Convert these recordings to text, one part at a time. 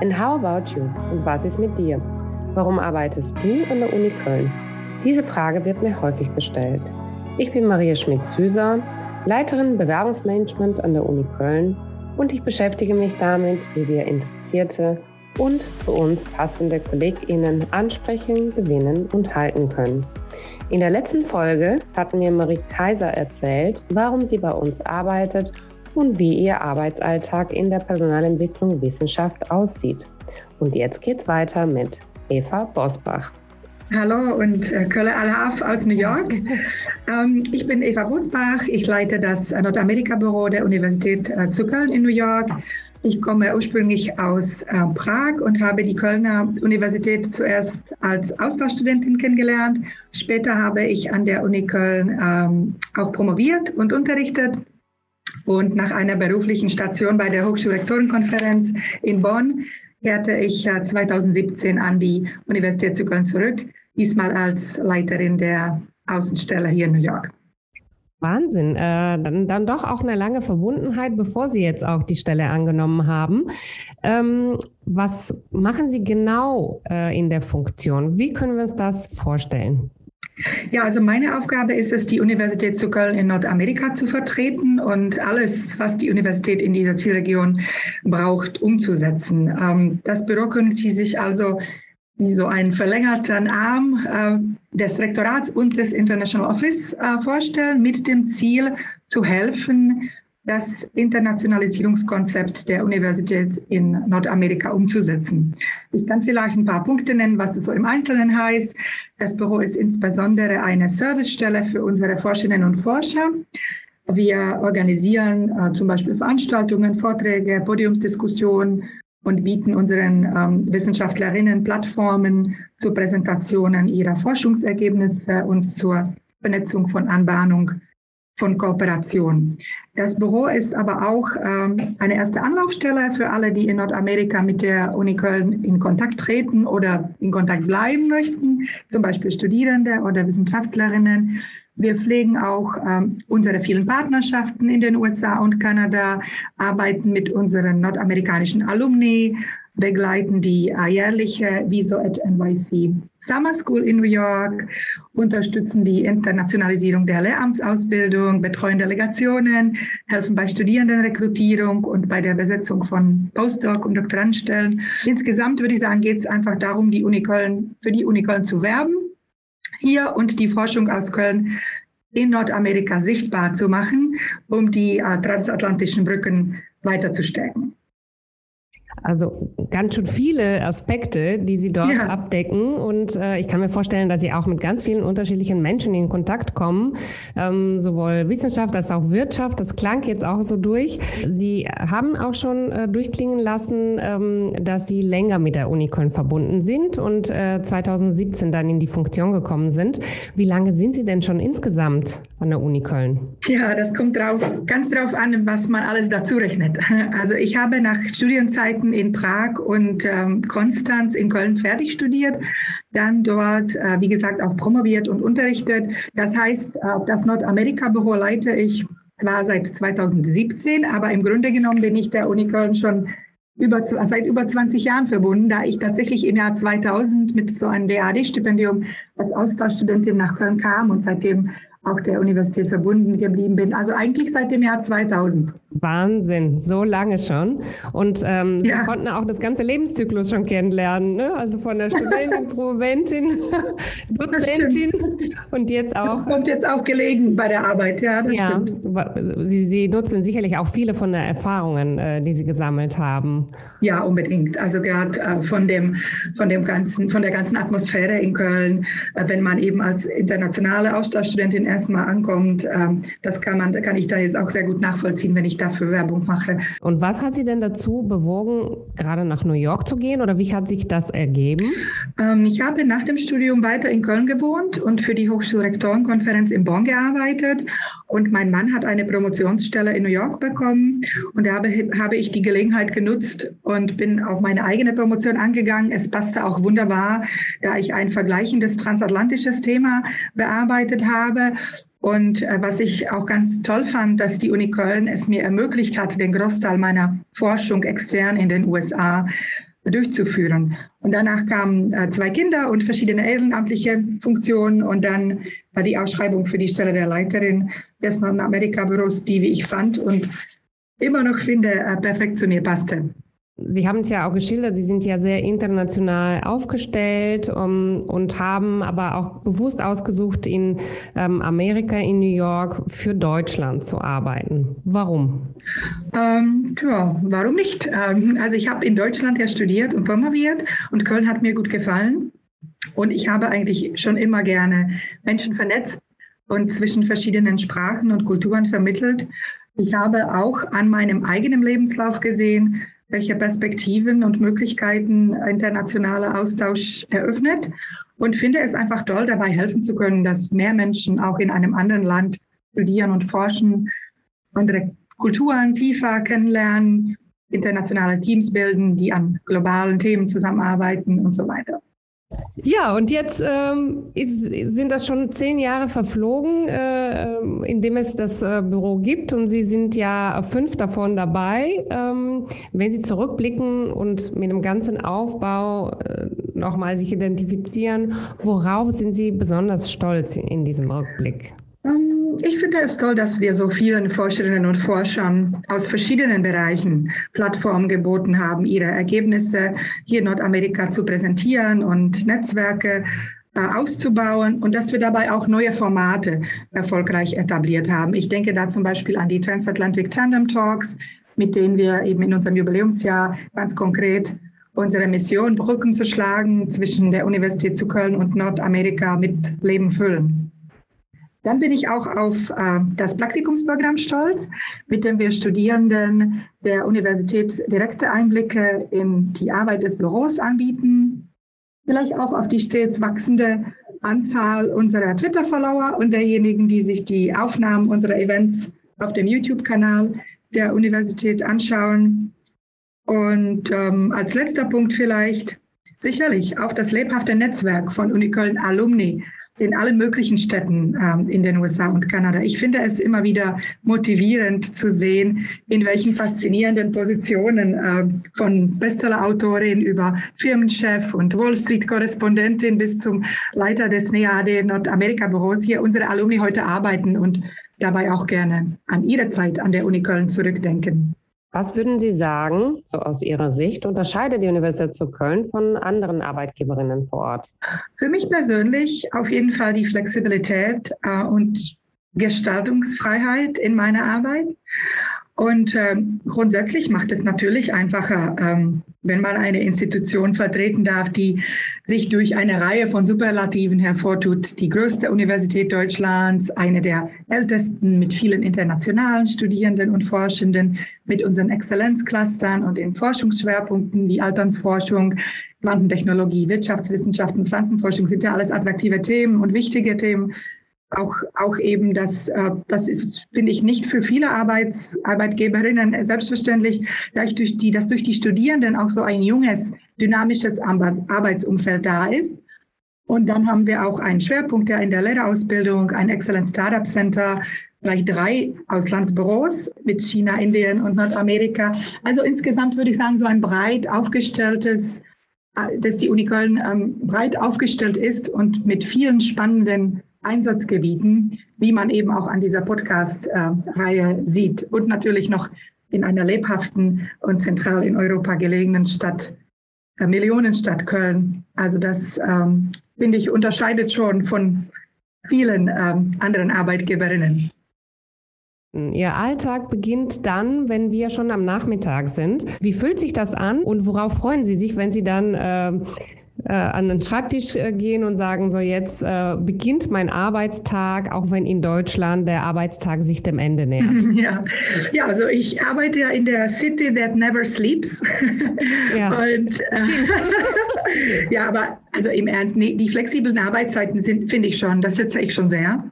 And how about you? Und was ist mit dir? Warum arbeitest du an der Uni Köln? Diese Frage wird mir häufig gestellt. Ich bin Maria Schmidt-Süßer, Leiterin Bewerbungsmanagement an der Uni Köln und ich beschäftige mich damit, wie wir Interessierte und zu uns passende KollegInnen ansprechen, gewinnen und halten können. In der letzten Folge hat mir Marie Kaiser erzählt, warum sie bei uns arbeitet und wie ihr Arbeitsalltag in der Personalentwicklung Wissenschaft aussieht. Und jetzt geht's weiter mit Eva Bosbach. Hallo und äh, Kölle Alaf aus New York. Ähm, ich bin Eva Bosbach. Ich leite das Nordamerika-Büro der Universität äh, zu Köln in New York. Ich komme ursprünglich aus äh, Prag und habe die Kölner Universität zuerst als Austauschstudentin kennengelernt. Später habe ich an der Uni Köln ähm, auch promoviert und unterrichtet. Und nach einer beruflichen Station bei der Hochschulrektorenkonferenz in Bonn kehrte ich 2017 an die Universität zu Köln zurück, diesmal als Leiterin der Außenstelle hier in New York. Wahnsinn. Äh, dann, dann doch auch eine lange Verbundenheit, bevor Sie jetzt auch die Stelle angenommen haben. Ähm, was machen Sie genau äh, in der Funktion? Wie können wir uns das vorstellen? Ja, also meine Aufgabe ist es, die Universität zu Köln in Nordamerika zu vertreten und alles, was die Universität in dieser Zielregion braucht, umzusetzen. Ähm, das Büro können Sie sich also wie so einen verlängerten Arm äh, des Rektorats und des International Office äh, vorstellen, mit dem Ziel zu helfen, das Internationalisierungskonzept der Universität in Nordamerika umzusetzen. Ich kann vielleicht ein paar Punkte nennen, was es so im Einzelnen heißt. Das Büro ist insbesondere eine Servicestelle für unsere Forscherinnen und Forscher. Wir organisieren äh, zum Beispiel Veranstaltungen, Vorträge, Podiumsdiskussionen und bieten unseren ähm, Wissenschaftlerinnen Plattformen zur Präsentation ihrer Forschungsergebnisse und zur Vernetzung von Anbahnung von Kooperation. Das Büro ist aber auch ähm, eine erste Anlaufstelle für alle, die in Nordamerika mit der Uni Köln in Kontakt treten oder in Kontakt bleiben möchten, zum Beispiel Studierende oder Wissenschaftlerinnen. Wir pflegen auch ähm, unsere vielen Partnerschaften in den USA und Kanada, arbeiten mit unseren nordamerikanischen Alumni, begleiten die äh, jährliche Viso at NYC Summer School in New York, unterstützen die Internationalisierung der Lehramtsausbildung, betreuen Delegationen, helfen bei Studierendenrekrutierung und bei der Besetzung von Postdoc- und Doktorandenstellen. Insgesamt würde ich sagen, geht es einfach darum, die Uni Köln, für die Uni Köln zu werben hier und die Forschung aus Köln in Nordamerika sichtbar zu machen, um die äh, transatlantischen Brücken weiter zu stärken. Also ganz schön viele Aspekte, die Sie dort ja. abdecken. Und äh, ich kann mir vorstellen, dass Sie auch mit ganz vielen unterschiedlichen Menschen in Kontakt kommen, ähm, sowohl Wissenschaft als auch Wirtschaft. Das klang jetzt auch so durch. Sie haben auch schon äh, durchklingen lassen, ähm, dass Sie länger mit der Uni Köln verbunden sind und äh, 2017 dann in die Funktion gekommen sind. Wie lange sind Sie denn schon insgesamt an der Uni Köln? Ja, das kommt drauf, ganz drauf an, was man alles dazu rechnet. Also ich habe nach Studienzeiten in Prag und ähm, Konstanz in Köln fertig studiert, dann dort, äh, wie gesagt, auch promoviert und unterrichtet. Das heißt, äh, das Nordamerika-Büro leite ich zwar seit 2017, aber im Grunde genommen bin ich der Uni Köln schon über, seit über 20 Jahren verbunden, da ich tatsächlich im Jahr 2000 mit so einem DAD-Stipendium als Austauschstudentin nach Köln kam und seitdem auch der Universität verbunden geblieben bin. Also eigentlich seit dem Jahr 2000. Wahnsinn, so lange schon. Und ähm, ja. Sie konnten auch das ganze Lebenszyklus schon kennenlernen, ne? also von der Studentin, Promoventin, Dozentin und jetzt auch. Das kommt jetzt auch gelegen bei der Arbeit, ja, das ja. stimmt. Sie, Sie nutzen sicherlich auch viele von den Erfahrungen, äh, die Sie gesammelt haben. Ja, unbedingt. Also gerade äh, von dem, von dem ganzen, von der ganzen Atmosphäre in Köln, äh, wenn man eben als internationale Austauschstudentin erstmal ankommt, ähm, das kann man, kann ich da jetzt auch sehr gut nachvollziehen, wenn ich dafür Werbung mache. Und was hat Sie denn dazu bewogen, gerade nach New York zu gehen oder wie hat sich das ergeben? Ähm, ich habe nach dem Studium weiter in Köln gewohnt und für die Hochschulrektorenkonferenz in Bonn gearbeitet. Und mein Mann hat eine Promotionsstelle in New York bekommen und da habe, habe ich die Gelegenheit genutzt und bin auf meine eigene Promotion angegangen. Es passte auch wunderbar, da ich ein vergleichendes transatlantisches Thema bearbeitet habe und äh, was ich auch ganz toll fand, dass die Uni Köln es mir ermöglicht hat, den Großteil meiner Forschung extern in den USA durchzuführen. Und danach kamen äh, zwei Kinder und verschiedene ehrenamtliche Funktionen und dann war die Ausschreibung für die Stelle der Leiterin des Nordamerika-Büros, die, wie ich fand und immer noch finde, äh, perfekt zu mir passte. Sie haben es ja auch geschildert, Sie sind ja sehr international aufgestellt um, und haben aber auch bewusst ausgesucht, in ähm, Amerika, in New York für Deutschland zu arbeiten. Warum? Ähm, ja, warum nicht? Ähm, also ich habe in Deutschland ja studiert und promoviert und Köln hat mir gut gefallen. Und ich habe eigentlich schon immer gerne Menschen vernetzt und zwischen verschiedenen Sprachen und Kulturen vermittelt. Ich habe auch an meinem eigenen Lebenslauf gesehen, welche Perspektiven und Möglichkeiten internationaler Austausch eröffnet und finde es einfach toll, dabei helfen zu können, dass mehr Menschen auch in einem anderen Land studieren und forschen, andere Kulturen tiefer kennenlernen, internationale Teams bilden, die an globalen Themen zusammenarbeiten und so weiter. Ja, und jetzt ähm, ist, sind das schon zehn Jahre verflogen, äh, in dem es das äh, Büro gibt und Sie sind ja fünf davon dabei. Ähm, wenn Sie zurückblicken und mit dem ganzen Aufbau äh, nochmal sich identifizieren, worauf sind Sie besonders stolz in, in diesem Rückblick? Ich finde es toll, dass wir so vielen Forscherinnen und Forschern aus verschiedenen Bereichen Plattformen geboten haben, ihre Ergebnisse hier in Nordamerika zu präsentieren und Netzwerke äh, auszubauen und dass wir dabei auch neue Formate erfolgreich etabliert haben. Ich denke da zum Beispiel an die Transatlantic Tandem Talks, mit denen wir eben in unserem Jubiläumsjahr ganz konkret unsere Mission Brücken zu schlagen zwischen der Universität zu Köln und Nordamerika mit Leben füllen. Dann bin ich auch auf äh, das Praktikumsprogramm stolz, mit dem wir Studierenden der Universität direkte Einblicke in die Arbeit des Büros anbieten. Vielleicht auch auf die stets wachsende Anzahl unserer Twitter-Follower und derjenigen, die sich die Aufnahmen unserer Events auf dem YouTube-Kanal der Universität anschauen. Und ähm, als letzter Punkt vielleicht sicherlich auf das lebhafte Netzwerk von Uniköln Alumni in allen möglichen Städten ähm, in den USA und Kanada. Ich finde es immer wieder motivierend zu sehen, in welchen faszinierenden Positionen äh, von Bestseller-Autorin über Firmenchef und Wall Street-Korrespondentin bis zum Leiter des NEAD Nordamerika-Büros hier unsere Alumni heute arbeiten und dabei auch gerne an ihre Zeit an der Uni Köln zurückdenken. Was würden Sie sagen, so aus Ihrer Sicht, unterscheidet die Universität zu Köln von anderen Arbeitgeberinnen vor Ort? Für mich persönlich auf jeden Fall die Flexibilität äh, und Gestaltungsfreiheit in meiner Arbeit. Und ähm, grundsätzlich macht es natürlich einfacher, ähm, wenn man eine Institution vertreten darf, die sich durch eine Reihe von Superlativen hervortut. Die größte Universität Deutschlands, eine der ältesten mit vielen internationalen Studierenden und Forschenden, mit unseren Exzellenzclustern und den Forschungsschwerpunkten wie Alternsforschung, Quantentechnologie, Wirtschaftswissenschaften, Pflanzenforschung sind ja alles attraktive Themen und wichtige Themen auch, auch eben, das, äh, das ist, finde ich, nicht für viele Arbeits, Arbeitgeberinnen selbstverständlich, dass durch, die, dass durch die Studierenden auch so ein junges, dynamisches Arbeitsumfeld da ist. Und dann haben wir auch einen Schwerpunkt ja in der Lehrerausbildung, ein Excellent Startup Center, gleich drei Auslandsbüros mit China, Indien und Nordamerika. Also insgesamt würde ich sagen, so ein breit aufgestelltes, äh, dass die Uni Köln ähm, breit aufgestellt ist und mit vielen spannenden Einsatzgebieten, wie man eben auch an dieser Podcast-Reihe sieht. Und natürlich noch in einer lebhaften und zentral in Europa gelegenen Stadt, äh, Millionenstadt Köln. Also das, ähm, finde ich, unterscheidet schon von vielen ähm, anderen Arbeitgeberinnen. Ihr Alltag beginnt dann, wenn wir schon am Nachmittag sind. Wie fühlt sich das an und worauf freuen Sie sich, wenn Sie dann äh, äh, an den Schreibtisch äh, gehen und sagen, so jetzt äh, beginnt mein Arbeitstag, auch wenn in Deutschland der Arbeitstag sich dem Ende nähert. Ja, ja also ich arbeite ja in der City that never sleeps. Ja, und, äh, ja aber also im Ernst, nee, die flexiblen Arbeitszeiten sind, finde ich schon, das schätze ich schon sehr.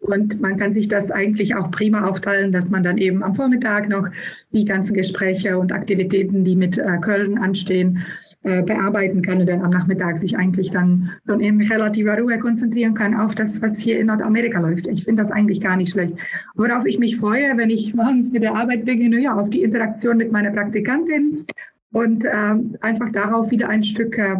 Und man kann sich das eigentlich auch prima aufteilen, dass man dann eben am Vormittag noch die ganzen Gespräche und Aktivitäten, die mit äh, Köln anstehen, äh, bearbeiten kann und dann am Nachmittag sich eigentlich dann schon in relativer Ruhe konzentrieren kann auf das, was hier in Nordamerika läuft. Ich finde das eigentlich gar nicht schlecht. Worauf ich mich freue, wenn ich morgens mit der Arbeit beginne, ja, auf die Interaktion mit meiner Praktikantin und ähm, einfach darauf wieder ein Stück äh,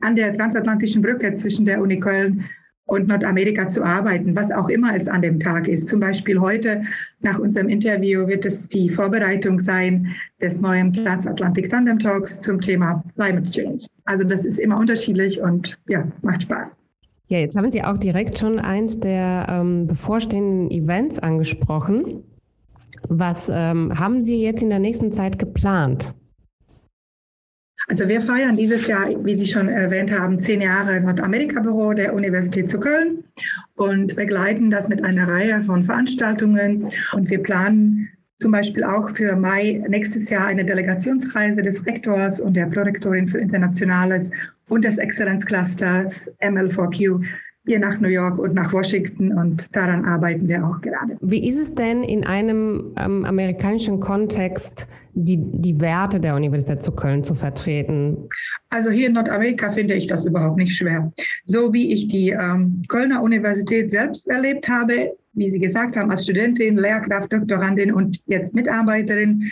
an der transatlantischen Brücke zwischen der Uni Köln und Nordamerika zu arbeiten, was auch immer es an dem Tag ist. Zum Beispiel heute nach unserem Interview wird es die Vorbereitung sein des neuen Transatlantic Tandem Talks zum Thema Climate Change. Also das ist immer unterschiedlich und ja, macht Spaß. Ja, jetzt haben Sie auch direkt schon eins der ähm, bevorstehenden Events angesprochen. Was ähm, haben Sie jetzt in der nächsten Zeit geplant? Also wir feiern dieses Jahr, wie Sie schon erwähnt haben, zehn Jahre Nordamerika-Büro der Universität zu Köln und begleiten das mit einer Reihe von Veranstaltungen. Und wir planen zum Beispiel auch für Mai nächstes Jahr eine Delegationsreise des Rektors und der Prorektorin für Internationales und des Exzellenzclusters ML4Q hier nach New York und nach Washington und daran arbeiten wir auch gerade. Wie ist es denn in einem ähm, amerikanischen Kontext, die, die Werte der Universität zu Köln zu vertreten? Also hier in Nordamerika finde ich das überhaupt nicht schwer. So wie ich die ähm, Kölner Universität selbst erlebt habe, wie Sie gesagt haben, als Studentin, Lehrkraft, Doktorandin und jetzt Mitarbeiterin,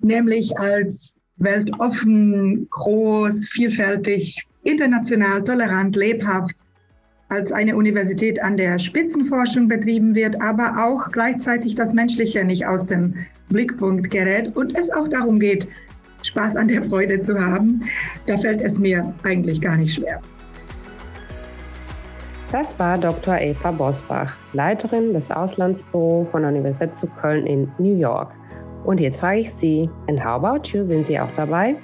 nämlich als weltoffen, groß, vielfältig, international, tolerant, lebhaft, als eine Universität an der Spitzenforschung betrieben wird, aber auch gleichzeitig das Menschliche nicht aus dem Blickpunkt gerät und es auch darum geht, Spaß an der Freude zu haben, da fällt es mir eigentlich gar nicht schwer. Das war Dr. Eva Bosbach, Leiterin des Auslandsbüros von der Universität zu Köln in New York. Und jetzt frage ich Sie, and how about you? Sind Sie auch dabei?